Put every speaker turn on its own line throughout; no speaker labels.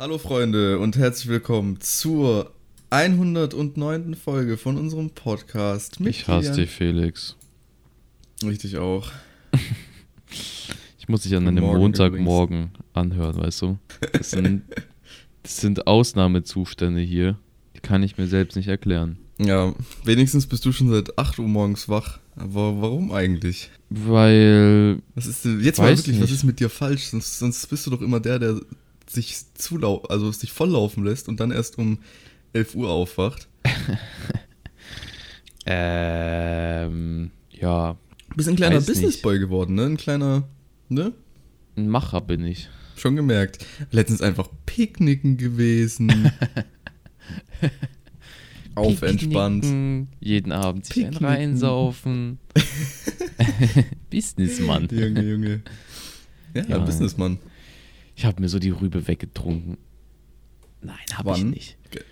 Hallo Freunde und herzlich willkommen zur 109. Folge von unserem Podcast.
Mit ich hasse dich, Felix.
Richtig auch.
ich muss dich an einem Montagmorgen übrigens. anhören, weißt du? Das sind, das sind Ausnahmezustände hier. Die kann ich mir selbst nicht erklären.
Ja, wenigstens bist du schon seit 8 Uhr morgens wach. Aber warum eigentlich?
Weil.
Was ist denn, jetzt mal wirklich, nicht. was ist mit dir falsch? Sonst, sonst bist du doch immer der, der sich zulau also sich volllaufen lässt und dann erst um 11 Uhr aufwacht.
ähm, ja.
Du bist ein kleiner Businessboy geworden, ne? Ein kleiner, ne?
Ein Macher bin ich.
Schon gemerkt. Letztens einfach Picknicken gewesen. Auf entspannt.
Jeden Abend sich ein reinsaufen. Businessmann.
Junge, Junge. Ja, ja. Businessmann.
Ich habe mir so die Rübe weggetrunken. Nein, habe ich nicht. Okay.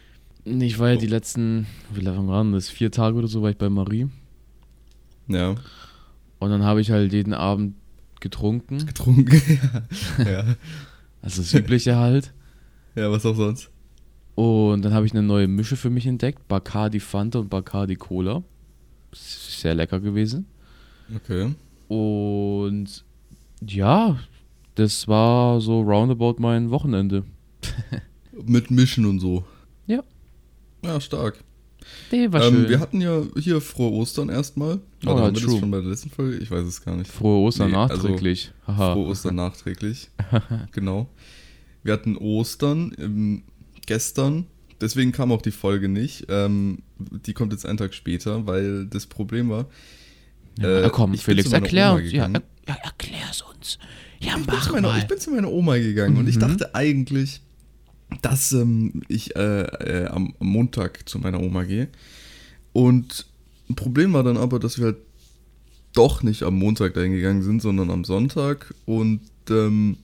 Ich war ja die letzten, wie lange waren das? Vier Tage oder so war ich bei Marie.
Ja.
Und dann habe ich halt jeden Abend getrunken.
Getrunken, ja. ja.
Also das Übliche halt.
Ja, was auch sonst.
Und dann habe ich eine neue Mische für mich entdeckt. Bacardi Fanta und Bacardi Cola. Sehr lecker gewesen.
Okay.
Und ja, das war so roundabout mein Wochenende.
Mit Mischen und so.
Ja.
Ja, stark.
Nee, war ähm, schön.
Wir hatten ja hier frohe Ostern erstmal.
Oder oh, haben
wir das schon bei der letzten Folge? Ich weiß es gar nicht.
Frohe Ostern nee, also nachträglich.
Also, frohe Ostern nachträglich. genau. Wir hatten Ostern ähm, gestern. Deswegen kam auch die Folge nicht. Ähm, die kommt jetzt einen Tag später, weil das Problem war.
Ja, äh, komm, Felix, erklär uns. Ja, er, ja, erklär's uns. Ja,
ich, bin zu meiner, bin zu meiner Oma gegangen mhm. und ich mhm. dachte eigentlich, dass ähm, ich äh, äh, am Montag zu meiner Oma gehe. Und ein Problem war dann aber, dass wir halt doch nicht am Montag dahin gegangen sind, sondern am Sonntag. Und ähm,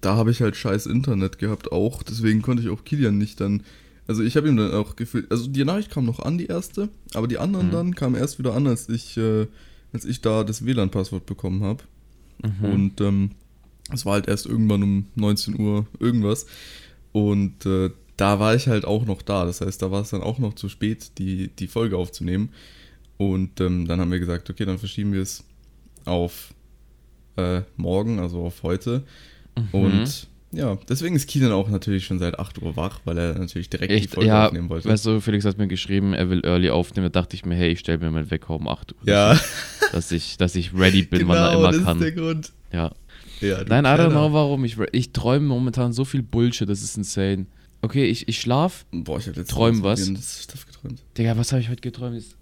da habe ich halt scheiß Internet gehabt auch. Deswegen konnte ich auch Kilian nicht dann. Also ich habe ihm dann auch gefühlt. Also die Nachricht kam noch an, die erste. Aber die anderen mhm. dann kamen erst wieder an, als ich, äh, als ich da das WLAN-Passwort bekommen habe. Mhm. Und ähm, es war halt erst irgendwann um 19 Uhr irgendwas. Und äh, da war ich halt auch noch da. Das heißt, da war es dann auch noch zu spät, die, die Folge aufzunehmen. Und ähm, dann haben wir gesagt, okay, dann verschieben wir es auf äh, morgen, also auf heute. Mhm. Und ja, deswegen ist Kilian auch natürlich schon seit 8 Uhr wach, weil er natürlich direkt
Echt? die Folge ja, aufnehmen wollte. Weißt du, Felix hat mir geschrieben, er will early aufnehmen. Da dachte ich mir, hey, ich stelle mir meinen Wecker um 8 Uhr.
Ja.
Dass ich, dass ich ready bin, genau, wann er immer das kann.
Das ist der Grund.
Ja. Ja, Nein, I don't know warum. Ich, ich träume momentan so viel Bullshit, das ist insane. Okay, ich, ich schlaf,
Boah, ich hab jetzt
träum was.
Stuff geträumt.
Digga, was habe ich heute geträumt? Ist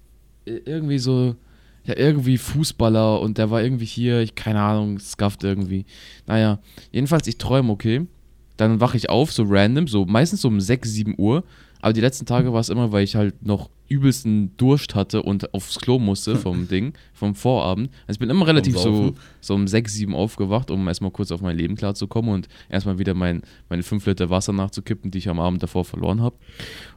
irgendwie so, ja, irgendwie Fußballer und der war irgendwie hier, ich keine Ahnung, skafft irgendwie. Naja, jedenfalls, ich träume, okay. Dann wache ich auf, so random, so meistens so um 6, 7 Uhr. Aber die letzten Tage war es immer, weil ich halt noch übelsten Durst hatte und aufs Klo musste vom Ding, vom Vorabend. Also ich bin immer relativ so, so um 6, 7 aufgewacht, um erstmal kurz auf mein Leben klarzukommen und erstmal wieder mein, meine 5 Liter Wasser nachzukippen, die ich am Abend davor verloren habe.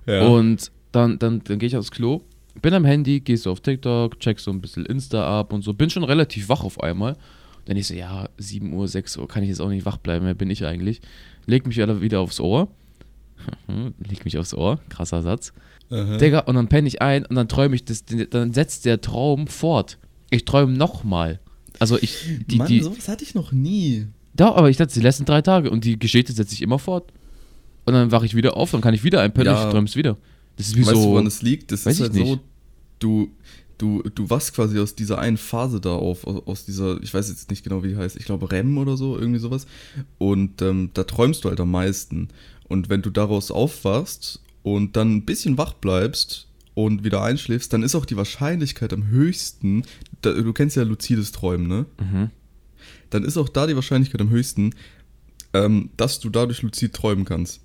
Ja. Und dann, dann, dann gehe ich aufs Klo, bin am Handy, gehst so auf TikTok, check so ein bisschen Insta ab und so, bin schon relativ wach auf einmal. Dann ich so, ja, 7 Uhr, 6 Uhr kann ich jetzt auch nicht wach bleiben, wer bin ich eigentlich? Leg mich wieder aufs Ohr Leg mich aufs Ohr, krasser Satz. Aha. Digga, und dann penne ich ein und dann träume ich, das, dann setzt der Traum fort. Ich träume nochmal. Also ich.
Die, Mann, die, sowas hatte ich noch nie.
Doch, aber ich dachte, die letzten drei Tage und die Geschichte setzt sich immer fort. Und dann wache ich wieder auf, dann kann ich wieder einpennen ja. und ich träume es wieder.
Das ist wie weißt so. Du, woran es liegt? Das ist halt so, du, du, du wachst quasi aus dieser einen Phase da auf, aus, dieser, ich weiß jetzt nicht genau, wie die heißt, ich glaube REM oder so, irgendwie sowas. Und ähm, da träumst du halt am meisten. Und wenn du daraus aufwachst und dann ein bisschen wach bleibst und wieder einschläfst, dann ist auch die Wahrscheinlichkeit am höchsten, da, du kennst ja luzides Träumen, ne? Mhm. Dann ist auch da die Wahrscheinlichkeit am höchsten, ähm, dass du dadurch luzid träumen kannst.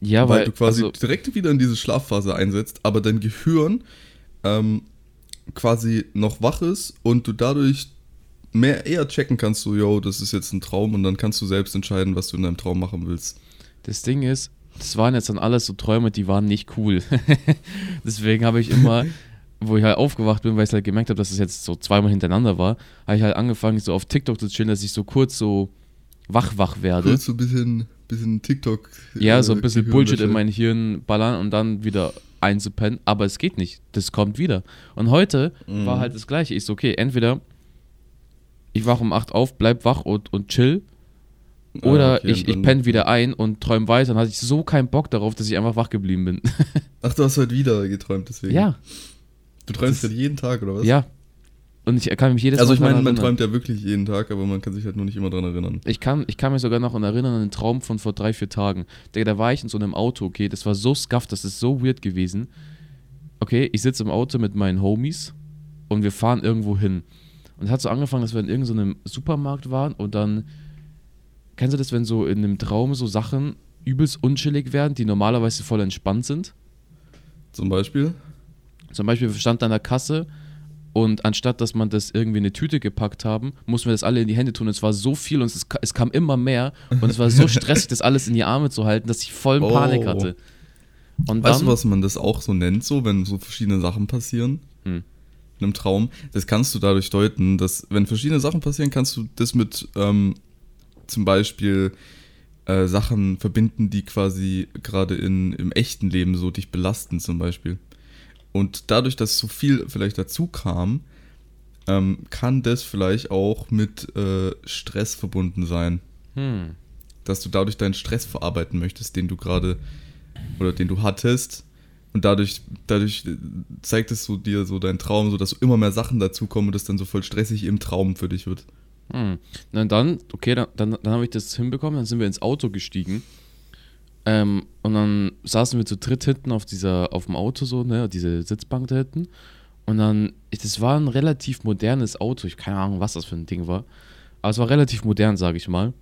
Ja, weil, weil
du quasi also, direkt wieder in diese Schlafphase einsetzt, aber dein Gehirn ähm, quasi noch wach ist und du dadurch mehr eher checken kannst, so, yo, das ist jetzt ein Traum und dann kannst du selbst entscheiden, was du in deinem Traum machen willst.
Das Ding ist, das waren jetzt dann alles so Träume, die waren nicht cool. Deswegen habe ich immer, wo ich halt aufgewacht bin, weil ich halt gemerkt habe, dass es jetzt so zweimal hintereinander war, habe ich halt angefangen, so auf TikTok zu chillen, dass ich so kurz so wach-wach werde.
Kurz so ein bisschen bisschen TikTok.
Ja, so ein
äh,
bisschen Bullshit in mein Hirn ballern und dann wieder einzupennen. Aber es geht nicht. Das kommt wieder. Und heute
Mhm.
war halt das Gleiche. Ich so, okay, entweder ich wach um 8 auf, bleib wach und, und chill.
Ah,
Oder
okay,
ich, ich penne wieder ein und träume weiter. Dann hatte ich so keinen Bock darauf, dass ich einfach wach geblieben bin.
Ach, du hast heute wieder geträumt, deswegen.
ja,
Du träumst
Das-
halt jeden Tag, oder was?
ja. Und ich kann mich jedes
Also
Mal
ich meine, man
erinnern.
träumt ja wirklich jeden Tag, aber man kann sich halt nur nicht immer dran erinnern.
Ich kann, ich kann mich sogar noch erinnern an einen Traum von vor drei, vier Tagen. Digga, da war ich in so einem Auto, okay, das war so scuffed, das ist so weird gewesen. Okay, ich sitze im Auto mit meinen Homies und wir fahren irgendwo hin. Und es hat so angefangen, dass wir in irgendeinem Supermarkt waren und dann, kennst du das, wenn so in einem Traum so Sachen übelst unchillig werden, die normalerweise voll entspannt sind?
Zum Beispiel?
Zum Beispiel, wir standen an der Kasse und anstatt, dass man das irgendwie in eine Tüte gepackt haben, mussten wir das alle in die Hände tun. Es war so viel und es, es kam immer mehr und es war so stressig, das alles in die Arme zu halten, dass ich voll
Oh.
Panik hatte. Und
Weißt
dann,
du, was man das auch so nennt, so, wenn so verschiedene Sachen passieren?
Hm.
In einem Traum? Das kannst du dadurch deuten, dass, wenn verschiedene Sachen passieren, kannst du das mit ähm, zum Beispiel äh, Sachen verbinden, die quasi gerade in, im echten Leben so dich belasten, zum Beispiel. Und dadurch, dass so viel vielleicht dazu kam, ähm, kann das vielleicht auch mit äh, Stress verbunden sein.
Hm,
dass du dadurch deinen Stress verarbeiten möchtest, den du gerade oder den du hattest. Und dadurch, dadurch zeigt es so dir so deinen Traum, so dass so immer mehr Sachen dazukommen und das dann so voll stressig im Traum für dich wird.
hm. Na dann, okay, dann, dann, dann habe ich das hinbekommen, dann sind wir ins Auto gestiegen. Ähm, und dann saßen wir zu dritt hinten auf dieser, auf dem Auto so, ne, diese Sitzbank da hinten. Und dann, das war ein relativ modernes Auto, ich keine Ahnung, was das für ein Ding war. Aber es war relativ modern, sage ich mal.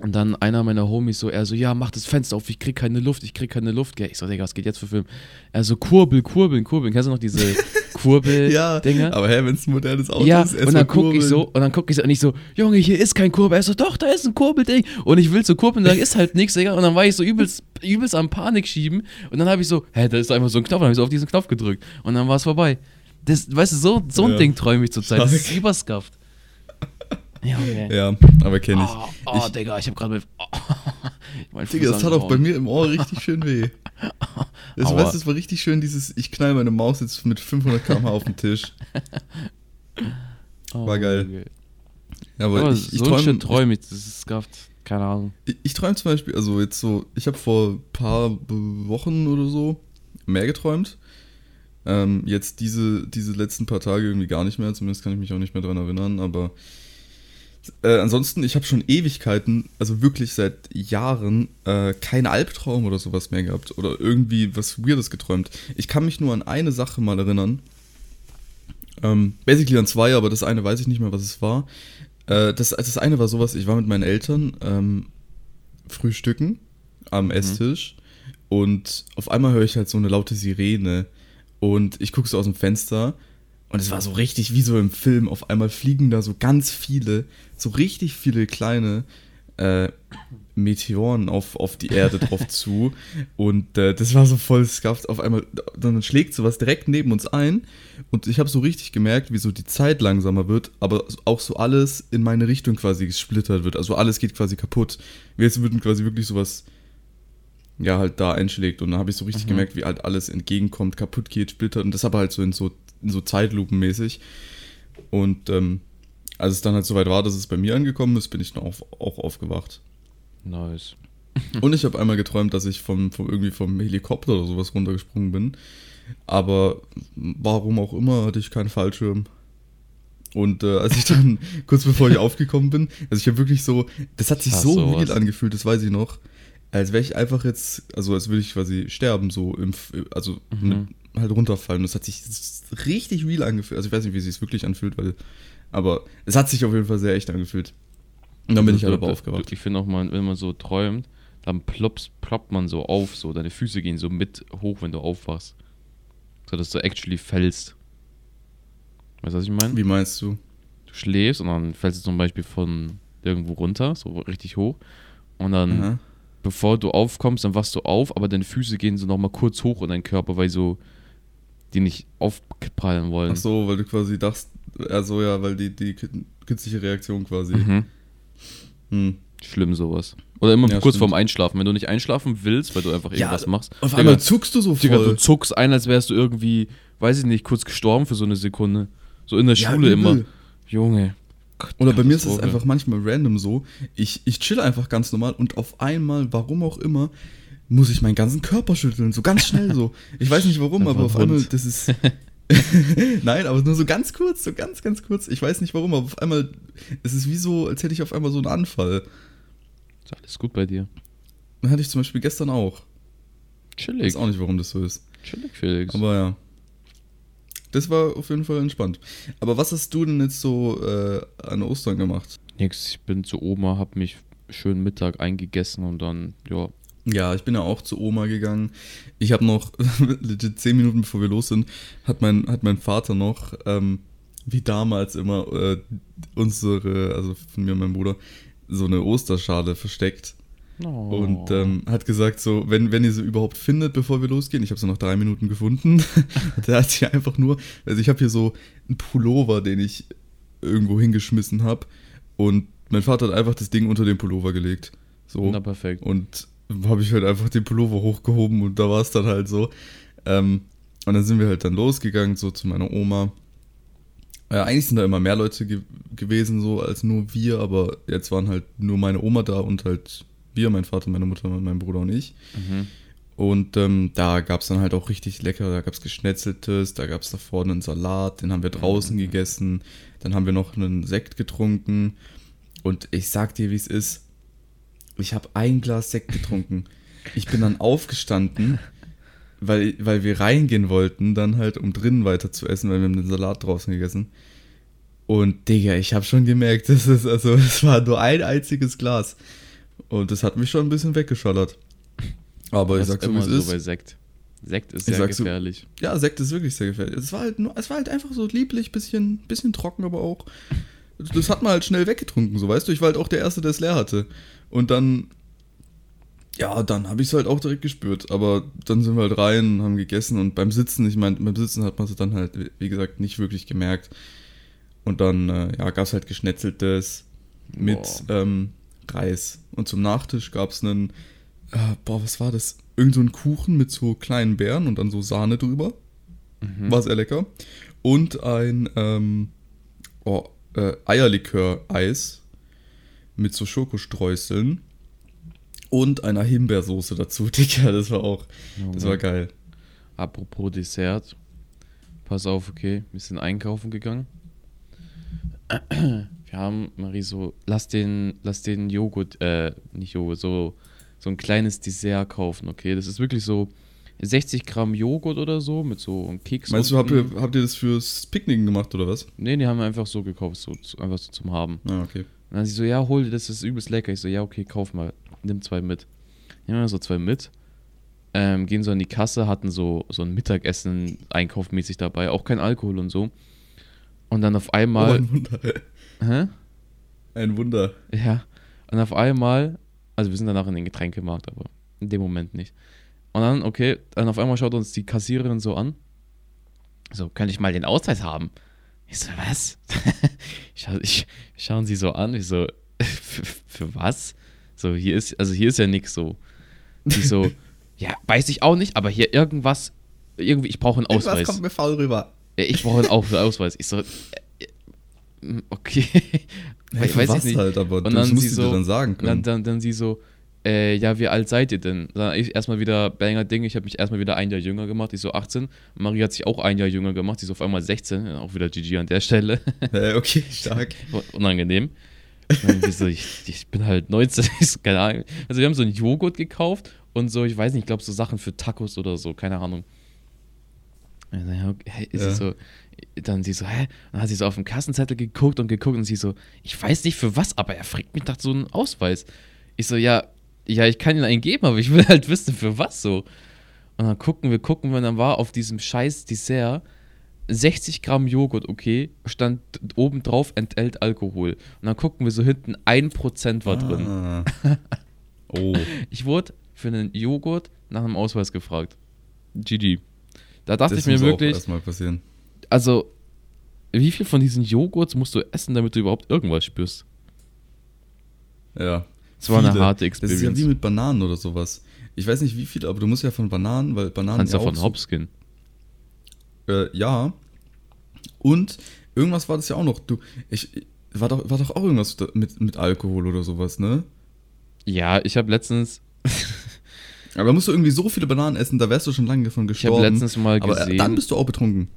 Und dann einer meiner Homies so, er so, ja, mach das Fenster auf, ich krieg keine Luft, ich krieg keine Luft. Ich so, Digga, was geht jetzt für Film? Er so, kurbel, kurbeln, kurbeln. Kennst du noch diese Kurbel-Dinger?
aber hä, wenn es ein modernes Auto
ja,
ist,
und dann guck ich so, und dann guck ich so, und ich so, Junge, hier ist kein Kurbel. Er so, doch, da ist ein Kurbelding. Und ich will so kurbeln, da ist halt nichts, Digga. Und dann war ich so übelst, übelst am Panik schieben. Und dann habe ich so, hä, da ist einfach so ein Knopf. Dann habe ich so auf diesen Knopf gedrückt. Und dann war es vorbei. Das, weißt du, so, so ein
Ja.
Ding träume ich zurzeit. Das ist
Stark.
Überskafft. Junge.
Ja, aber kenne ich.
Oh, oh
Ich-
Digga, ich hab gerade mit. Oh, mein
Digga, das hat auch bei mir im Ohr richtig schön weh. Das,
Aua.
weißt, das war richtig schön, dieses, ich knall meine Maus jetzt mit 500 km/h auf den Tisch.
Oh,
war geil.
Junge.
Ja, aber,
Aber
ich, ich
so
träume
Shit träume ich. Das ist skafft. Keine Ahnung.
Ich, ich träume zum Beispiel, also jetzt so, ich habe vor ein paar Wochen oder so mehr geträumt. Ähm, jetzt diese, diese letzten paar Tage irgendwie gar nicht mehr, zumindest kann ich mich auch nicht mehr dran erinnern, aber äh, ansonsten, ich habe schon Ewigkeiten, also wirklich seit Jahren, äh, keinen Albtraum oder sowas mehr gehabt oder irgendwie was Weirdes geträumt. Ich kann mich nur an eine Sache mal erinnern. Ähm, basically an zwei, aber das eine weiß ich nicht mehr, was es war. Äh, das, das eine war sowas, ich war mit meinen Eltern ähm, frühstücken am Esstisch und auf einmal höre ich halt so eine laute Sirene und ich gucke so aus dem Fenster und es war so richtig wie so im Film. Auf einmal fliegen da so ganz viele, so richtig viele kleine äh, Meteoren auf, auf die Erde drauf zu. Und äh, das war so voll scuffed. Auf einmal, dann schlägt sowas direkt neben uns ein. Und ich habe so richtig gemerkt, wie so die Zeit langsamer wird, aber auch so alles in meine Richtung quasi gesplittert wird. Also alles geht quasi kaputt. Wie jetzt würden quasi wirklich sowas ja, halt da einschlägt. Und dann habe ich so richtig
Mhm.
gemerkt, wie halt alles entgegenkommt, kaputt geht, splittert. Und das aber halt so in so, so Zeitlupenmäßig. Und ähm, als es dann halt soweit war, dass es bei mir angekommen ist, bin ich dann auch, auch aufgewacht.
Nice.
Und ich habe einmal geträumt, dass ich vom, vom, irgendwie vom Helikopter oder sowas runtergesprungen bin. Aber warum auch immer hatte ich keinen Fallschirm. Und äh, als ich dann kurz bevor ich aufgekommen bin, also ich habe wirklich so, das hat sich so
sowas.
real angefühlt, das weiß ich noch, als wäre ich einfach jetzt, also als würde ich quasi sterben, so im, also
Mhm.
mit, halt runterfallen. Das hat sich richtig real angefühlt. Also ich weiß nicht, wie es sich wirklich anfühlt, weil, aber es hat sich auf jeden Fall sehr echt angefühlt. Und dann bin ich halt aber aufgewacht.
Ich finde auch mal, wenn man so träumt, dann plops, ploppt man so auf, so deine Füße gehen so mit hoch, wenn du aufwachst. So dass du actually fällst. Weißt du, was ich meine?
Wie meinst du?
Du schläfst und dann fällst du zum Beispiel von irgendwo runter, so richtig hoch. Und dann,
Aha.
bevor du aufkommst, dann wachst du auf, aber deine Füße gehen so nochmal kurz hoch in deinen Körper, weil so die nicht aufprallen wollen.
Ach so, weil du quasi dachtest, also ja, weil die, die künstliche Reaktion quasi.
Mhm.
Hm.
Schlimm sowas. Oder immer
Ja,
kurz
stimmt.
vorm Einschlafen. Wenn du nicht einschlafen willst, weil du einfach irgendwas machst.
Auf
Digga,
einmal zuckst du so
Digga, du
voll.
zuckst ein, als wärst du irgendwie, weiß ich nicht, kurz gestorben für so eine Sekunde. So in der
Ja,
Schule
übel.
immer. Junge. Gott,
Oder bei mir ist es einfach manchmal random so. Ich, ich chill einfach ganz normal und auf einmal, warum auch immer, muss ich meinen ganzen Körper schütteln. So ganz schnell so. Ich weiß nicht warum, aber auf
ein
einmal, das ist. Nein, aber nur so ganz kurz, so ganz, ganz kurz. Ich weiß nicht warum, aber auf einmal, es ist wie so, als hätte ich auf einmal so einen Anfall.
Ist alles gut bei dir.
Den hatte ich zum Beispiel gestern auch. Ich
Chillig.
weiß auch nicht, warum das so ist.
Chillig, Felix.
Aber ja. Das war auf jeden Fall entspannt. Aber was hast du denn jetzt so äh, an Ostern gemacht?
Nix, ich bin zu Oma, hab mich schön Mittag eingegessen und dann, ja.
Ja, ich bin ja auch zu Oma gegangen. Ich habe noch, legit zehn Minuten bevor wir los sind, hat mein, hat mein Vater noch, ähm, wie damals immer, äh, unsere, also von mir und meinem Bruder, so eine Osterschale versteckt.
Oh.
Und ähm, hat gesagt, so, wenn, wenn ihr sie überhaupt findet, bevor wir losgehen, ich habe sie nach drei Minuten gefunden. Der hat sie einfach nur, also ich habe hier so einen Pullover, den ich irgendwo hingeschmissen habe. Und mein Vater hat einfach das Ding unter den Pullover gelegt. So.
Na, perfekt.
Und habe ich halt einfach den Pullover hochgehoben und da war es dann halt so. Ähm, und dann sind wir halt dann losgegangen, so zu meiner Oma. Äh, eigentlich sind da immer mehr Leute ge gewesen, so als nur wir, aber jetzt waren halt nur meine Oma da und halt wir, mein Vater, meine Mutter, mein Bruder und ich.
Mhm.
Und ähm, da gab es dann halt auch richtig lecker, da gab es Geschnetzeltes, da gab es da vorne einen Salat, den haben wir draußen gegessen, dann haben wir noch einen Sekt getrunken und ich sag dir, wie es ist, ich habe ein Glas Sekt getrunken. Ich bin dann aufgestanden, weil, weil wir reingehen wollten, dann halt, um drinnen weiter zu essen, weil wir haben den Salat draußen gegessen. Und Digga, ich habe schon gemerkt, das ist, also, es war nur ein einziges Glas. Und das hat mich schon ein bisschen weggeschallert. Aber ich
Das
sag so, wie
immer
es
so
ist.
bei Sekt. Sekt ist
Ich
sehr
sag so-
gefährlich.
Ja, Sekt ist wirklich sehr gefährlich. Es war halt nur, es war halt einfach so lieblich, bisschen, bisschen trocken, aber auch. Das hat man halt schnell weggetrunken, so weißt du. Ich war halt auch der Erste, der es leer hatte. Und dann, ja, dann habe ich es halt auch direkt gespürt. Aber dann sind wir halt rein, haben gegessen und beim Sitzen, ich meine, beim Sitzen hat man es dann halt, wie gesagt, nicht wirklich gemerkt. Und dann, äh, ja, gab es halt geschnetzeltes mit ähm, Reis. Und zum Nachtisch gab es einen, äh, boah, was war das? Irgend so ein Kuchen mit so kleinen Beeren und dann so Sahne drüber.
Mhm.
War sehr lecker. Und ein ähm, oh, äh, Eierlikör-Eis mit so Schokostreuseln. Und einer Himbeersoße dazu, Digga. Das war auch, das war geil.
Apropos Dessert. Pass auf, okay. Wir sind einkaufen gegangen. Wir haben Marie so, lass den, lass den Joghurt, äh, nicht Joghurt, so, so ein kleines Dessert kaufen, okay? Das ist wirklich so 60 Gramm Joghurt oder so mit so einem Keks.
Meinst du, habt ihr, habt ihr das fürs Picknicken gemacht oder was?
Nee, die haben wir einfach so gekauft, so, so einfach so zum Haben.
Ah, okay.
Und dann sie so, ja, hol dir das, das ist übelst lecker. Ich so, ja, okay, kauf mal, nimm zwei mit. Nehmen wir so zwei mit. Ähm, gehen so an die Kasse, hatten so, so ein Mittagessen einkaufmäßig dabei, auch kein Alkohol und so. Und dann auf
Oh,
einmal,
ein Wunder.
hä?
Ein Wunder.
Ja. Und auf einmal, also wir sind danach in den Getränkemarkt, aber in dem Moment nicht. Und dann, okay, dann auf einmal schaut uns die Kassiererin so an. So, könnte ich mal den Ausweis haben? Ich so, was? ich, ich schauen sie so an, ich so, für, für was? So, hier ist, also hier ist ja nichts so. Die so, ja, weiß ich auch nicht, aber hier irgendwas, irgendwie, ich brauche einen Ausweis.
mir faul rüber.
Ich brauche einen Au- Ausweis. Ich so, äh, äh, okay.
Hey,
Ich weiß
was
nicht.
halt, aber
Und
das
dann
musst
sie so-
dir dann sagen
Dann,
können.
dann, dann sie so, äh, ja, wie alt seid ihr denn? Dann ich erstmal wieder Banger Ding, ich habe mich erstmal wieder ein Jahr jünger gemacht, ich so 18. Marie hat sich auch ein Jahr jünger gemacht, die ist auf einmal 16, ja, auch wieder GG an der Stelle.
Äh, okay, stark.
Unangenehm. So, ich, ich bin halt 19, ich so, keine Ahnung. Also wir haben so einen Joghurt gekauft und so, ich weiß nicht, ich glaube so Sachen für Tacos oder so, keine Ahnung. Dann, ist
Ja.
sie so, dann sie so, hä? Dann hat sie so auf dem Kassenzettel geguckt und geguckt und sie so, ich weiß nicht für was, aber er fragt mich nach so einem Ausweis. Ich so, ja, ja, ich kann ihn einen geben, aber ich will halt wissen, für was so. Und dann gucken wir, gucken wir, und dann war auf diesem scheiß Dessert 60 Gramm Joghurt, okay, stand oben drauf, enthält Alkohol. Und dann gucken wir so hinten, 1% war drin.
Ah. Oh.
Ich wurde für einen Joghurt nach einem Ausweis gefragt. GG. Da dachte
Das
ich mir wirklich, also, wie viel von diesen Joghurts musst du essen, damit du überhaupt irgendwas spürst?
Ja.
Es war eine harte
Das ist ja
Experience.
wie mit Bananen oder sowas. Ich weiß nicht wie viele, aber du musst ja von Bananen, weil Bananen
Kannst
ja so-
Hops gehen.
Äh, ja. Und irgendwas war das ja auch noch. Du, ich, war doch, war doch auch irgendwas mit, mit Alkohol oder sowas, ne?
Ja, ich habe letztens,
Aber musst du irgendwie so viele Bananen essen, da wärst du schon lange davon
ich habe
gestorben.
letztens mal
aber äh,
gesehen,
dann bist du auch betrunken.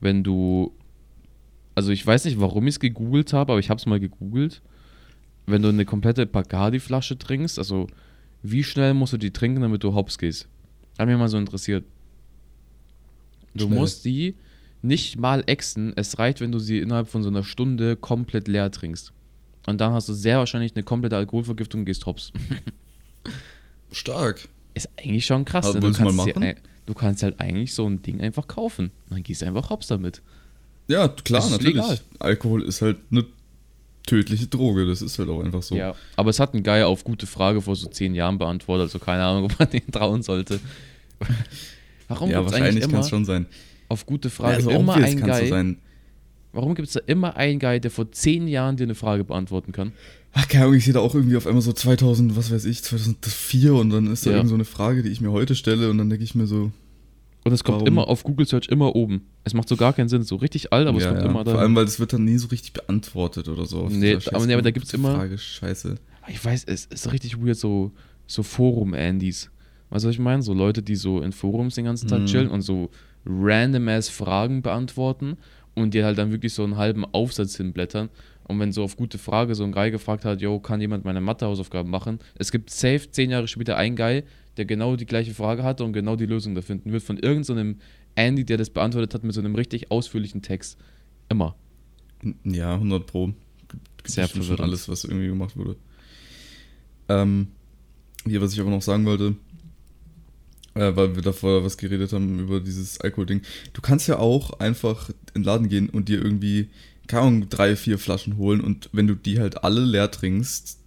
wenn du, also ich weiß nicht, warum ich es gegoogelt habe, aber ich habe es mal gegoogelt. Wenn du eine komplette Bacardi-Flasche trinkst, also wie schnell musst du die trinken, damit du hops gehst? Hat mich mal so interessiert. Du
Schnell.
musst die nicht mal exen, es reicht, wenn du sie innerhalb von so einer Stunde komplett leer trinkst. Und dann hast du sehr wahrscheinlich eine komplette Alkoholvergiftung und gehst hops.
Stark.
Ist eigentlich schon krass. Ne? du, kannst dir du kannst halt eigentlich so ein Ding einfach kaufen. Dann gehst du einfach hops damit.
Ja, klar, natürlich.
legal.
Alkohol ist halt eine tödliche Droge, das ist halt auch einfach so.
Ja, aber es hat ein Guy auf gute Frage vor so zehn Jahren beantwortet, also keine Ahnung, ob man den trauen sollte. Warum
Ja,
gibt es eigentlich
wahrscheinlich kann es schon sein.
auf gute
Ja,
Frage
also
immer
so
Guy?
sein.
Warum gibt es da immer einen Guy, der vor zehn Jahren dir eine Frage beantworten kann?
Ach, keine Ahnung, ich sehe da auch irgendwie auf einmal so 2000, was weiß ich, 2004 und dann ist da
Ja.
irgend so eine Frage, die ich mir heute stelle und dann denke ich mir so,
Und es kommt
Warum?
immer auf Google Search immer oben. Es macht so gar keinen Sinn, so richtig alt, aber
ja,
es kommt
ja.
immer da.
Vor allem, weil das wird dann nie so richtig beantwortet oder so.
Nee, aber- nee, aber da gibt's
diese
immer-
Frage, scheiße.
Ich weiß, es ist richtig weird, so, so Forum-Andys. Weißt du, was ich meine? So Leute, die so in Forums den ganzen Tag
Mhm.
chillen und so random-ass Fragen beantworten und dir halt dann wirklich so einen halben Aufsatz hinblättern. Und wenn so auf gute Frage so ein Guy gefragt hat, yo, kann jemand meine Mathe-Hausaufgaben machen? Es gibt safe zehn Jahre später einen Guy, der genau die gleiche Frage hatte und genau die Lösung da finden wird von irgendeinem so Andy, der das beantwortet hat mit so einem richtig ausführlichen Text. Immer.
Ja, 100 Pro.
Sehr verwirrend.
alles, was irgendwie gemacht wurde. Ähm, hier, was ich aber noch sagen wollte, äh, weil wir davor was geredet haben über dieses Alkohol-Ding. Du kannst ja auch einfach in den Laden gehen und dir irgendwie, Ahnung, drei, vier Flaschen holen und wenn du die halt alle leer trinkst,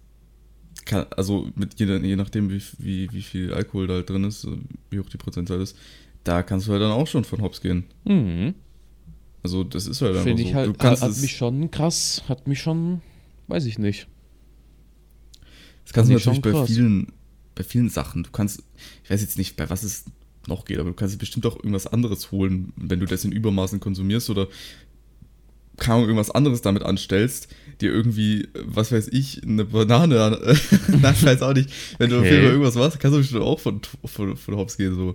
kann, also mit je, je nachdem, wie, wie, wie viel Alkohol da halt drin ist, wie hoch die Prozentzahl ist, da kannst du halt dann auch schon von Hops gehen.
Mhm.
Also das ist halt einfach
Finde
so.
ich halt, hat
es-
mich schon krass, hat mich schon, weiß ich nicht.
Das kannst du natürlich bei vielen, bei vielen Sachen. Du kannst, ich weiß jetzt nicht, bei was es noch geht, aber du kannst bestimmt auch irgendwas anderes holen, wenn du das in Übermaßen konsumierst oder keine Ahnung, irgendwas anderes damit anstellst, dir irgendwie, was weiß ich, eine Banane an. Nein, ich weiß auch nicht. Wenn du auf
Okay.
jeden Fall irgendwas machst, kannst du bestimmt auch von, von, von Hops gehen. So.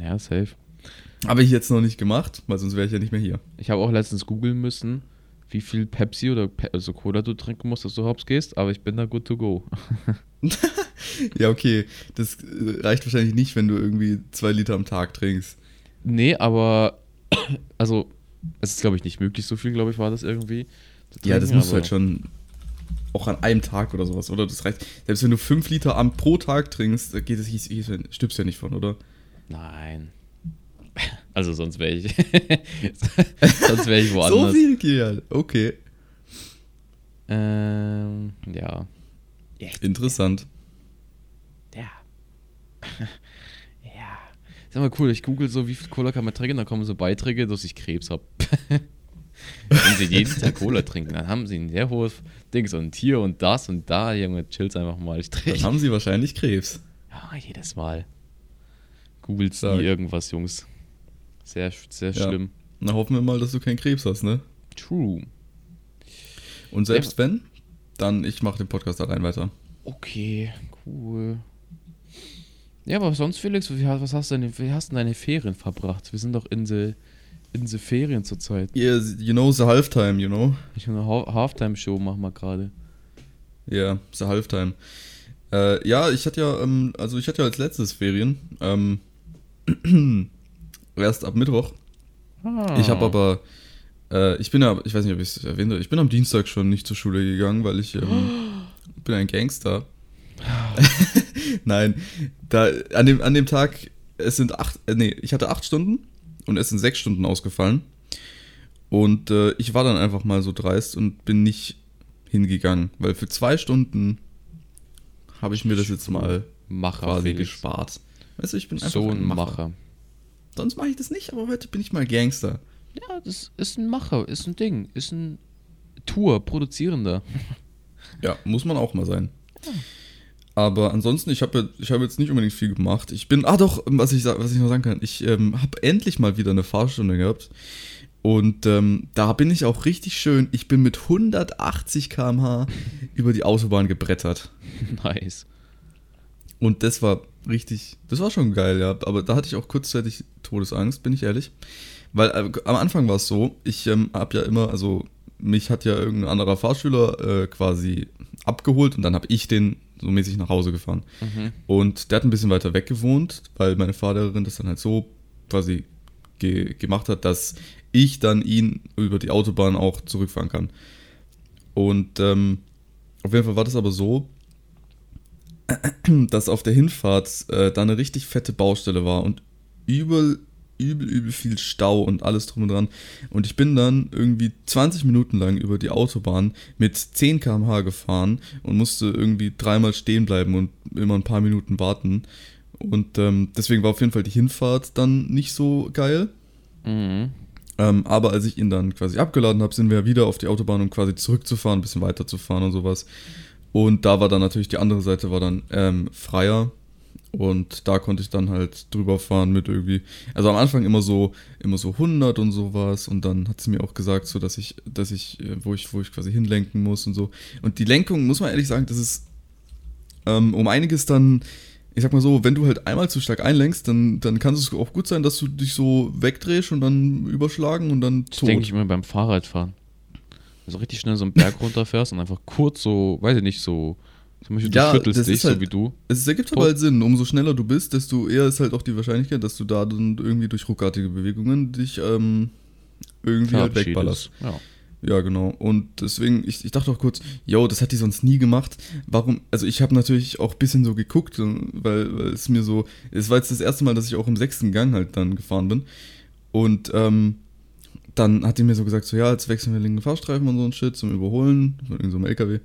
Ja, safe.
Habe ich jetzt noch nicht gemacht, weil sonst wäre ich ja nicht mehr hier.
Ich habe auch letztens googeln müssen, wie viel Pepsi oder Pe also Cola du trinken musst, dass du hops gehst, aber ich bin da good to go.
Ja, okay. Das äh, reicht wahrscheinlich nicht, wenn du irgendwie zwei Liter am Tag trinkst.
Nee, aber also es ist glaube ich nicht möglich, so viel glaube ich war das irgendwie. zu
Ja, das musst du halt schon auch an einem Tag oder sowas, oder? Das reicht. Selbst wenn du fünf Liter am pro Tag trinkst, geht es, stirbst ja nicht von, oder?
Nein. Also sonst wäre ich sonst wäre ich woanders.
So viel, Kilian. Okay.
Ähm, ja.
Interessant.
Ja. Immer cool, ich google so, wie viel Cola kann man trinken, dann kommen so Beiträge, dass ich Krebs habe. Wenn sie jeden Tag Cola trinken, dann haben sie ein sehr hohes Dings und hier und das und da. Junge, chillt einfach mal. Ich
Dann
trinke.
haben sie wahrscheinlich Krebs.
Ja, jedes Mal. Googelt nie irgendwas, Jungs. Sehr, sehr
Ja.
schlimm.
Na, hoffen wir mal, dass du keinen Krebs hast, ne?
True.
Und selbst wenn, dann ich mache den Podcast allein weiter.
Okay, cool. Ja, aber sonst, Felix, wie, was hast du denn, wie hast du deine Ferien verbracht? Wir sind doch in the, in the Ferien zurzeit.
Yeah, you know the halftime, you know?
Ich eine Ha- Halftime-Show machen wir gerade.
Ja, the halftime. Äh, ja, ich hatte ja, ähm, also ich hatte ja als letztes Ferien. Ähm, erst ab Mittwoch.
Ah.
Ich habe aber, äh, ich bin ja, ich weiß nicht, ob ich es erwähnt habe, ich bin am Dienstag schon nicht zur Schule gegangen, weil ich ähm, bin ein Gangster. Nein, da, an, dem, an dem Tag, es sind acht, äh, nee, ich hatte acht Stunden und es sind sechs Stunden ausgefallen. Und äh, ich war dann einfach mal so dreist und bin nicht hingegangen, weil für zwei Stunden habe ich mir das jetzt mal
Macher,
quasi
Felix.
gespart. Weißt du, ich bin einfach
So ein Macher.
Sonst mache ich das nicht, aber heute bin ich mal Gangster.
Ja, das ist ein Macher, ist ein Ding, ist ein Tour, Produzierender.
Ja, muss man auch mal sein. Aber ansonsten, ich habe ich hab jetzt nicht unbedingt viel gemacht. Ich bin, ah doch, was ich, was ich noch sagen kann, ich ähm, habe endlich mal wieder eine Fahrstunde gehabt. Und ähm, da bin ich auch richtig schön, ich bin mit 180 km/h über die Autobahn gebrettert.
Nice.
Und das war richtig, das war schon geil, ja. Aber da hatte ich auch kurzzeitig Todesangst, bin ich ehrlich. Weil äh, am Anfang war es so, ich ähm, habe ja immer, also mich hat ja irgendein anderer Fahrschüler äh, quasi abgeholt und dann habe ich den so mäßig nach Hause gefahren.
Mhm.
Und der hat ein bisschen weiter weg gewohnt, weil meine Fahrlehrerin das dann halt so quasi ge gemacht hat, dass ich dann ihn über die Autobahn auch zurückfahren kann. Und ähm, auf jeden Fall war das aber so, dass auf der Hinfahrt äh, da eine richtig fette Baustelle war und übel, übel, übel viel Stau und alles drum und dran. Und ich bin dann irgendwie 20 Minuten lang über die Autobahn mit 10 km/h gefahren und musste irgendwie dreimal stehen bleiben und immer ein paar Minuten warten. Und ähm, deswegen war auf jeden Fall die Hinfahrt dann nicht so geil.
Mhm.
Ähm, aber als ich ihn dann quasi abgeladen habe, sind wir wieder auf die Autobahn, um quasi zurückzufahren, ein bisschen weiterzufahren und sowas. Und da war dann natürlich die andere Seite war dann ähm, freier. Und da konnte ich dann halt drüber fahren mit irgendwie, also am Anfang immer so, immer so 100 und sowas. Und dann hat sie mir auch gesagt, so dass ich, dass ich, äh, wo ich, wo ich quasi hinlenken muss und so. Und die Lenkung, muss man ehrlich sagen, das ist ähm, um einiges dann, ich sag mal so, wenn du halt einmal zu stark einlenkst, dann, dann kann es auch gut sein, dass du dich so wegdrehst und dann überschlagen und dann
Das denke ich immer beim Fahrradfahren. Also richtig schnell so einen Berg runterfährst und einfach kurz so, weiß ich nicht, so, zum Beispiel
Ja,
du schüttelst dich,
halt-
so wie du.
Es ergibt aber halt Sinn. Umso schneller du bist, desto eher ist halt auch die Wahrscheinlichkeit, dass du da dann irgendwie durch ruckartige Bewegungen dich ähm, irgendwie halt wegballerst.
Ja.
Ja, genau. Und deswegen, ich, ich dachte auch kurz, yo, das hat die sonst nie gemacht. Warum? Also ich habe natürlich auch ein bisschen so geguckt, weil, weil es mir so, es war jetzt das erste Mal, dass ich auch im sechsten Gang halt dann gefahren bin. Und ähm, dann hat die mir so gesagt, so ja, jetzt wechseln wir linken Fahrstreifen und so ein Shit zum Überholen von irgendeinem LKW.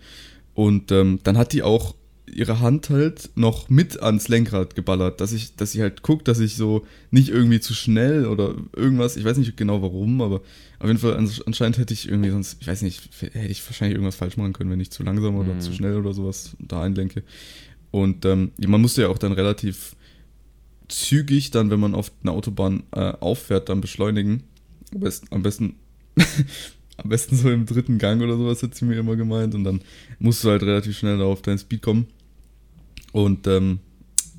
Und ähm, dann hat die auch ihre Hand halt noch mit ans Lenkrad geballert, dass ich, dass sie halt guckt, dass ich so nicht irgendwie zu schnell oder irgendwas, ich weiß nicht genau warum, aber auf jeden Fall ans- anscheinend hätte ich irgendwie sonst, ich weiß nicht, hätte ich wahrscheinlich irgendwas falsch machen können, wenn ich zu langsam oder
Mhm.
zu schnell oder sowas da einlenke. Und ähm, man musste ja auch dann relativ zügig dann, wenn man auf einer Autobahn äh, auffährt, dann beschleunigen. Am besten, am besten, am besten so im dritten Gang oder sowas hat sie mir immer gemeint. Und dann musst du halt relativ schnell da auf deinen Speed kommen. Und ähm,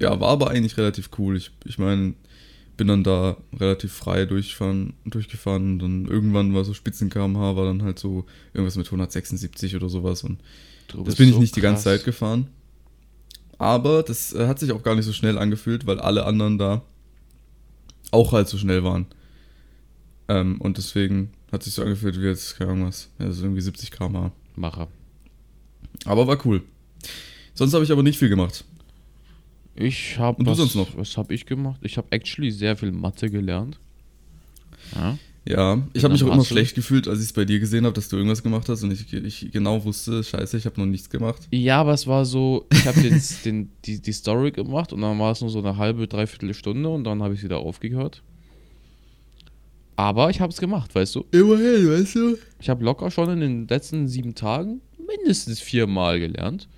ja, war aber eigentlich relativ cool. Ich, ich meine, bin dann da relativ frei durchfahren, durchgefahren und dann irgendwann war so Spitzen kmh, war dann halt so irgendwas mit 176 oder sowas und das bin ich
so
nicht die ganze
krass.
Zeit gefahren. Aber das äh, hat sich auch gar nicht so schnell angefühlt, weil alle anderen da auch halt so schnell waren. Ähm, und deswegen hat sich so angefühlt wie jetzt, keine Ahnung was, ja, so irgendwie 70 km/h.
Macher.
Aber war cool. Sonst habe ich aber nicht viel gemacht.
Ich habe
Und du
was,
sonst noch?
was habe ich gemacht? Ich habe actually sehr viel Mathe gelernt. Ja.
Ja, ich habe mich auch immer schlecht gefühlt, als ich es bei dir gesehen habe, dass du irgendwas gemacht hast und ich, ich genau wusste, scheiße, ich habe noch nichts gemacht.
Ja, aber es war so, ich habe den, den, die, die Story gemacht und dann war es nur so eine halbe, dreiviertel Stunde und dann habe ich wieder aufgehört. Aber ich habe es gemacht, weißt du?
Immerhin, weißt du?
Ich habe locker schon in den letzten sieben Tagen mindestens viermal gelernt.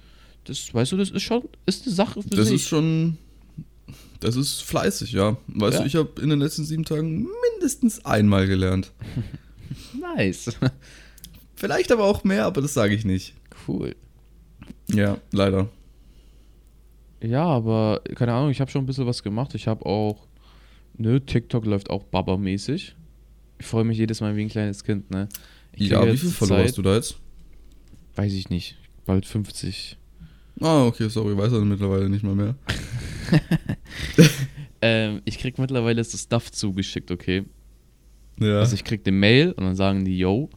Das, weißt du, das ist schon, ist eine Sache für
Das
sich.
ist schon. Das ist fleißig, ja. Weißt
Ja.
du, ich habe in den letzten sieben Tagen mindestens einmal gelernt.
nice.
Vielleicht aber auch mehr, aber das sage ich nicht.
cool.
Ja, leider.
Ja, aber keine Ahnung, ich habe schon ein bisschen was gemacht. Ich habe auch, nö, TikTok läuft auch Baba-mäßig. Ich freue mich jedes Mal wie ein kleines Kind, ne? Ich
ja, wie viel Follower hast du da jetzt?
Weiß ich nicht. Bald 50.
Ah, okay, sorry, weiß er mittlerweile nicht mal mehr.
Ähm, ich krieg mittlerweile so Stuff zugeschickt, okay?
Ja.
Also ich krieg eine Mail und dann sagen die, yo,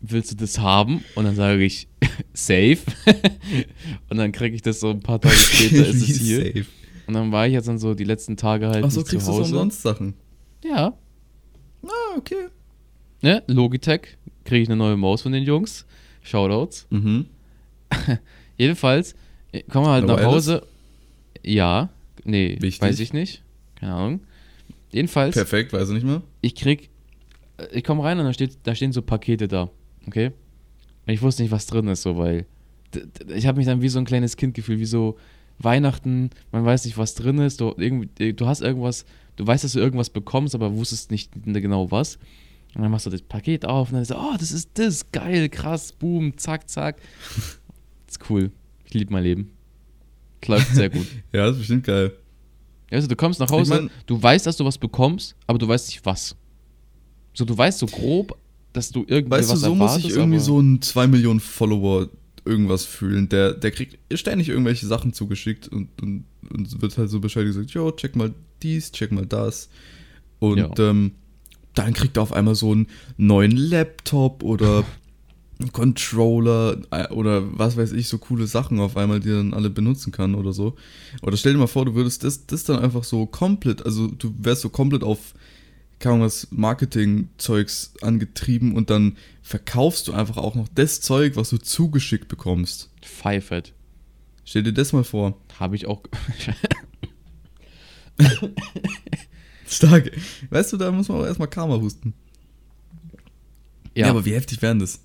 willst du das haben? Und dann sage ich, safe. und dann krieg ich das so ein paar Tage später, ist es hier.
Safe.
Und dann war ich jetzt dann so die letzten Tage halt
Ach so, kriegst du so umsonst Sachen.
Ja.
Ah, okay.
Ne? Logitech, kriege ich eine neue Maus von den Jungs. Shoutouts.
Mhm.
Jedenfalls, äh, kommen wir halt
Eine
nach? Hause. Ja, nee,
Wichtig.
weiß ich nicht. Keine Ahnung. Jedenfalls,
Perfekt, weiß ich nicht mehr.
ich krieg, äh, ich komme rein und da, steht, da stehen so Pakete da, okay? Und ich wusste nicht, was drin ist, so, weil ich habe mich dann wie so ein kleines Kind gefühlt, wie so Weihnachten, man weiß nicht, was drin ist, du, irgendwie, du hast irgendwas, du weißt, dass du irgendwas bekommst, aber wusstest nicht genau was. Und dann machst du das Paket auf und dann ist so, oh, das ist das, geil, krass, boom, zack, zack. ist cool. Ich liebe mein Leben. Läuft sehr gut.
Ja, das ist bestimmt geil.
Also du kommst nach Hause,
Ich mein-
du weißt, dass du was bekommst, aber du weißt nicht was. So, du weißt so grob, dass du irgendwie
Weißt du,
was
so muss
erwartest,
sich irgendwie so ein 2 Millionen Follower irgendwas fühlen. Der, der kriegt ständig irgendwelche Sachen zugeschickt und, und, und wird halt so Bescheid gesagt, jo, check mal dies, check mal das. Und
Ja.
ähm, dann kriegt er auf einmal so einen neuen Laptop oder einen Controller äh, oder was weiß ich, so coole Sachen auf einmal, die er dann alle benutzen kann oder so. Oder stell dir mal vor, du würdest das, das dann einfach so komplett, also du wärst so komplett auf Ahnung, was Marketing-Zeugs angetrieben und dann verkaufst du einfach auch noch das Zeug, was du zugeschickt bekommst.
Pfeifert.
Stell dir das mal vor.
Habe ich auch.
Stark. Weißt du, da muss man auch erstmal Karma husten. Ja, aber wie heftig wären das?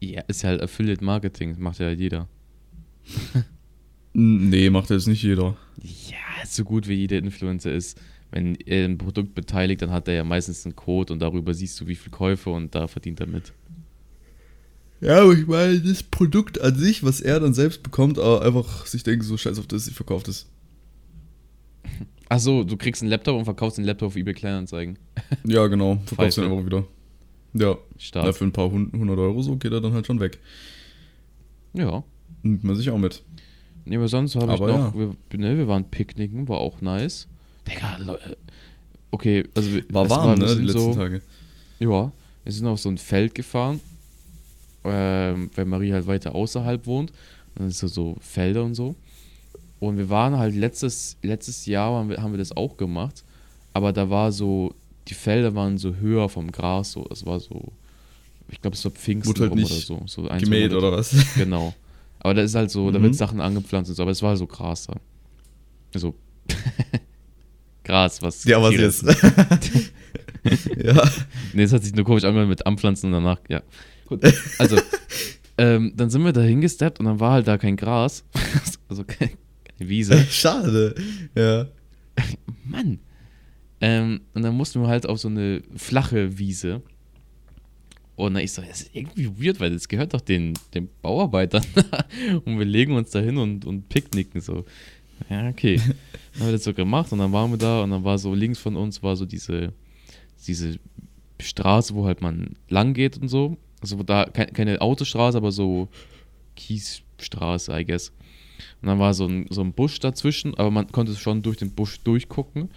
ja, ist ja halt Affiliate Marketing, macht ja jeder.
Nee, macht jetzt nicht jeder.
Ja, so gut wie jeder Influencer ist. Wenn er ein Produkt beteiligt, dann hat er ja meistens einen Code und darüber siehst du, wie viel Käufe und da verdient er mit.
Ja, aber ich meine, das Produkt an sich, was er dann selbst bekommt, aber einfach sich denken, so scheiß auf das, ich verkaufe das.
Ach so, du kriegst einen Laptop und verkaufst den Laptop auf eBay Kleinanzeigen.
Ja, genau. Verkaufst
Pfeife.
dann einfach wieder. Ja.
Stark.
ja, für ein paar hund- hundert Euro so geht er dann halt schon weg.
Ja.
Nimmt man sich auch mit.
Nee, aber sonst habe ich noch, wir, ne, wir waren picknicken, war auch nice. Digga, Leute. Okay, also wir-
War warm,
wir
ne, die letzten
so,
Tage.
Ja, wir sind auf so ein Feld gefahren, ähm, weil Marie halt weiter außerhalb wohnt. Und dann ist so, so Felder und so. Und wir waren halt letztes, letztes Jahr haben wir, haben wir das auch gemacht. Aber da war so, die Felder waren so höher vom Gras, so. Es war so, ich glaube, es war Pfingsten
Wurde halt nicht
oder so. so
Gemäht oder was?
Genau. Aber da ist halt so, da
Mhm.
wird Sachen angepflanzt und so, aber es war so Gras da. Also Gras, was.
Ja, was
essen.
ja.
Nee, es hat sich nur komisch angehört mit Anpflanzen und danach, ja. Gut. Also, ähm, dann sind wir da hingesteppt und dann war halt da kein Gras. also keine, keine Wiese.
Schade. Ja.
Mann. Ähm, und dann mussten wir halt auf so eine flache Wiese. Und dann ich so, das ist irgendwie weird, weil das gehört doch den, den Bauarbeitern. und wir legen uns da hin und, und picknicken so. Ja, okay. Dann haben wir das so gemacht und dann waren wir da und dann war so links von uns war so diese, diese Straße, wo halt man lang geht und so. Also da keine, Autostraße, aber so Kiesstraße, I guess. Und dann war so ein, so ein Busch dazwischen, aber man konnte schon durch den Busch durchgucken.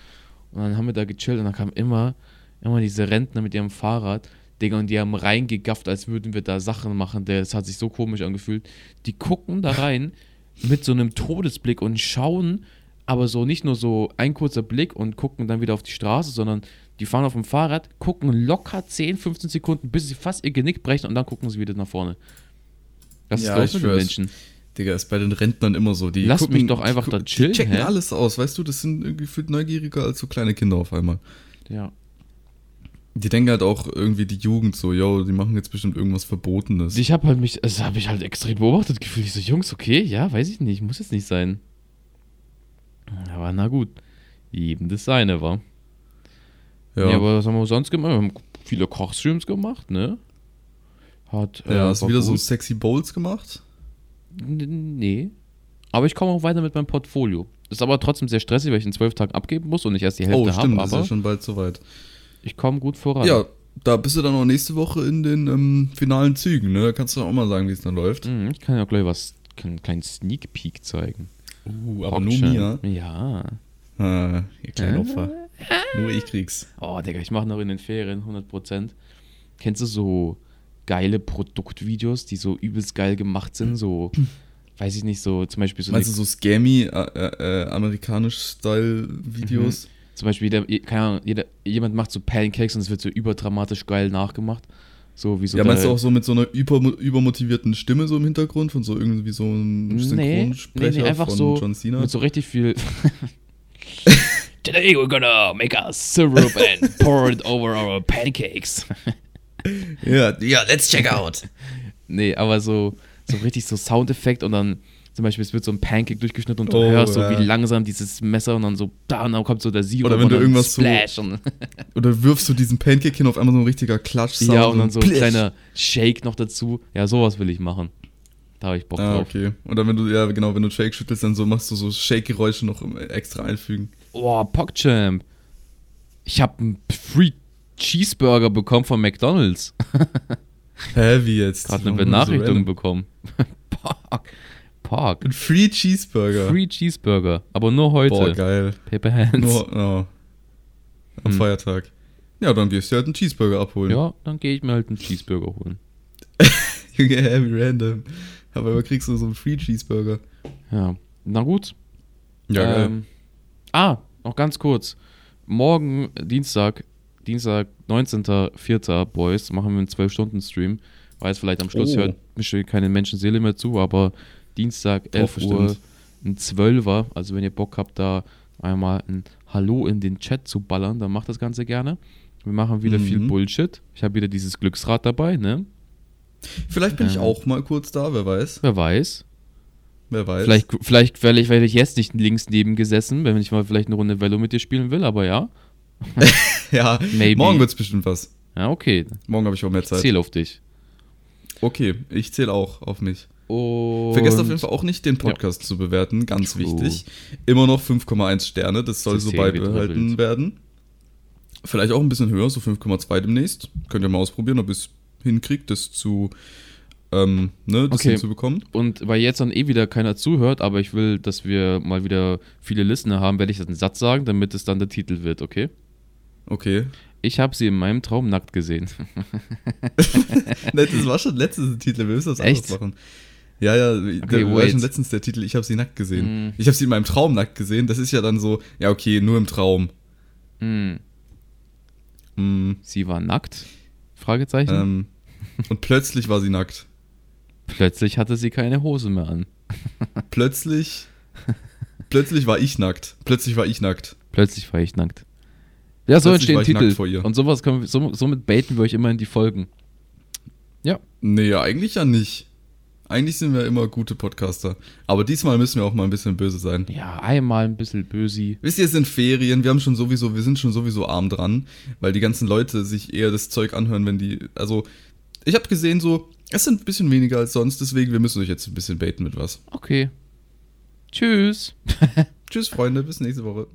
Und dann haben wir da gechillt und dann kamen immer, immer diese Rentner mit ihrem Fahrrad, Digga, und die haben reingegafft, als würden wir da Sachen machen. Das hat sich so komisch angefühlt. Die gucken da rein mit so einem Todesblick und schauen, aber so nicht nur so ein kurzer Blick und gucken dann wieder auf die Straße, sondern die fahren auf dem Fahrrad, gucken locker 10, 15 Sekunden, bis sie fast ihr Genick brechen und dann gucken sie wieder nach vorne. Das
Ja,
ist los mit den. Menschen.
Digga, ist bei den Rentnern immer so. Die
Lass
gucken,
mich doch einfach da chillen,
Die checken
hä?
alles aus, weißt du? Das sind irgendwie viel neugieriger als so kleine Kinder auf einmal.
Ja.
Die denken halt auch irgendwie die Jugend so, yo, die machen jetzt bestimmt irgendwas Verbotenes.
Ich habe halt mich, das habe ich halt extrem beobachtet gefühlt. Ich so, Jungs, okay, ja, weiß ich nicht, muss jetzt nicht sein. Aber na gut, jedem das seine war. Ja.
ja,
aber was haben wir sonst gemacht? Wir haben viele Kochstreams gemacht, ne? Hat, äh,
ja hast du wieder so
gut.
sexy Bowls gemacht?
Nee. Aber ich komme auch weiter mit meinem Portfolio. Ist aber trotzdem sehr stressig, weil ich in zwölf Tagen abgeben muss und nicht erst die Hälfte
oh,
habe,
stimmt, das ist
aber
ja schon bald soweit.
Ich komme gut voran.
Ja, da bist du dann auch nächste Woche in den ähm, finalen Zügen, ne? Da kannst du auch mal sagen, wie es dann läuft.
Mhm, ich kann ja gleich was, einen kleinen Sneak Peek zeigen.
Uh, aber nur mir.
Ja.
Ah, ihr kleinen
Äh?
Opfer. Nur ich krieg's.
Oh, Digga, ich mache noch in den Ferien 100%. Kennst du so geile Produktvideos, die so übelst geil gemacht sind? So, weiß ich nicht, so zum Beispiel so,
Meinst du so scammy, äh, äh, amerikanisch-Style-Videos?
Zum Beispiel jeder, keine Ahnung, jeder, jemand macht so Pancakes und es wird so überdramatisch geil nachgemacht. So wie so
ja, meinst du
der-
auch so mit so einer über, übermotivierten Stimme so im Hintergrund von so irgendwie so einem Synchronsprecher
nee, nee, einfach
von
so
John Cena?
mit so richtig viel. Today we're gonna make a syrup and pour it over our pancakes.
ja, ja, let's check out.
Nee, aber so, so richtig so Soundeffekt und dann zum Beispiel, es wird so ein Pancake durchgeschnitten und du
Oh,
hörst so,
ja.
wie langsam dieses Messer und dann so, da und dann kommt so der Sirup
Oder wenn
und
du irgendwas so-
Splash und,
Oder wirfst du diesen Pancake hin auf einmal so ein richtiger klatsch
ja, und dann so ein kleiner Shake noch dazu. Ja, sowas will ich machen. Da habe ich Bock
Ah,
drauf.
okay. Oder wenn du, ja genau, wenn du Shake schüttelst, dann so machst du so Shake-Geräusche noch extra einfügen.
Oh, PogChamp. Ich habe einen Free Cheeseburger bekommen von McDonalds.
Hä, wie jetzt?
Gerade eine
so
Benachrichtigung
random?
bekommen. Pog. Pog.
Ein Free Cheeseburger.
Free Cheeseburger. Aber nur heute.
Boah, geil.
Paper Hands.
Nur, oh. Am
Hm.
Feiertag. Ja, dann gehst du halt einen Cheeseburger abholen.
Ja, dann gehe ich mir halt einen Cheeseburger holen.
Junge, wie random. Aber immer kriegst du so einen Free Cheeseburger.
Ja. Na gut.
Ja, geil.
Ähm, ah, noch ganz kurz. Morgen, Dienstag, Dienstag, 19.04. Boys, machen wir einen 12-Stunden-Stream. Weiß vielleicht am Schluss
Oh.
hört bestimmt keine Menschenseele mehr zu, aber Dienstag, 11
Doch,
Uhr, ein 12er. Also wenn ihr Bock habt, da einmal ein Hallo in den Chat zu ballern, dann macht das Ganze gerne. Wir machen wieder viel
Mhm.
Bullshit. Ich habe wieder dieses Glücksrad dabei, ne?
Vielleicht bin ich
ähm,
auch mal kurz da, wer weiß.
Wer weiß.
Wer weiß.
Vielleicht, vielleicht, vielleicht werde ich jetzt nicht links neben gesessen, wenn ich mal vielleicht eine Runde Velo mit dir spielen will, aber ja.
Ja,
Maybe.
morgen wird's bestimmt was.
Ja, okay.
Morgen habe ich auch mehr Zeit.
Zähl auf dich.
Okay, ich zähle auch auf mich.
Und
Vergesst auf jeden Fall auch nicht, den Podcast zu bewerten, ganz
True.
wichtig. Immer noch 5,1 Sterne, das soll
Das
so beibehalten werden. Vielleicht auch ein bisschen höher, so 5,2 demnächst. Könnt ihr mal ausprobieren, ob ihr es hinkriegt, das zu, ähm, ne, das
Okay.
hinzubekommen.
Und weil jetzt dann eh wieder keiner zuhört, aber ich will, dass wir mal wieder viele Listener haben, werde ich jetzt einen Satz sagen, damit es dann der Titel wird, okay?
Okay.
Ich habe sie in meinem Traum nackt gesehen.
Das war schon letztens der Titel, wir müssen das
Echt?
anders machen. Ja, ja, der war schon letztens der Titel, ich habe sie nackt gesehen.
Mm.
Ich habe sie in meinem Traum nackt gesehen, das ist ja dann so, ja okay, nur im Traum.
Hm.
Mm,
Sie war nackt? Fragezeichen.
ähm, und plötzlich war sie nackt.
Plötzlich hatte sie keine Hose mehr an.
Plötzlich, plötzlich war ich nackt. Plötzlich war ich nackt.
Plötzlich war ich nackt. Ja, so
Plötzlich
entstehen Titel.
vor ihr.
Und sowas können wir, so, somit baiten wir euch immer in die Folgen.
Nee, eigentlich ja nicht. Eigentlich sind wir immer gute Podcaster. Aber diesmal müssen wir auch mal ein bisschen böse sein.
Ja, einmal ein bisschen bösi.
Wisst ihr, es sind Ferien, wir haben schon sowieso, wir sind schon sowieso arm dran, weil die ganzen Leute sich eher das Zeug anhören, wenn die, also, ich habe gesehen so, es sind ein bisschen weniger als sonst, deswegen, wir müssen euch jetzt ein bisschen baiten mit was.
Okay. Tschüss.
Tschüss, Freunde, bis nächste Woche.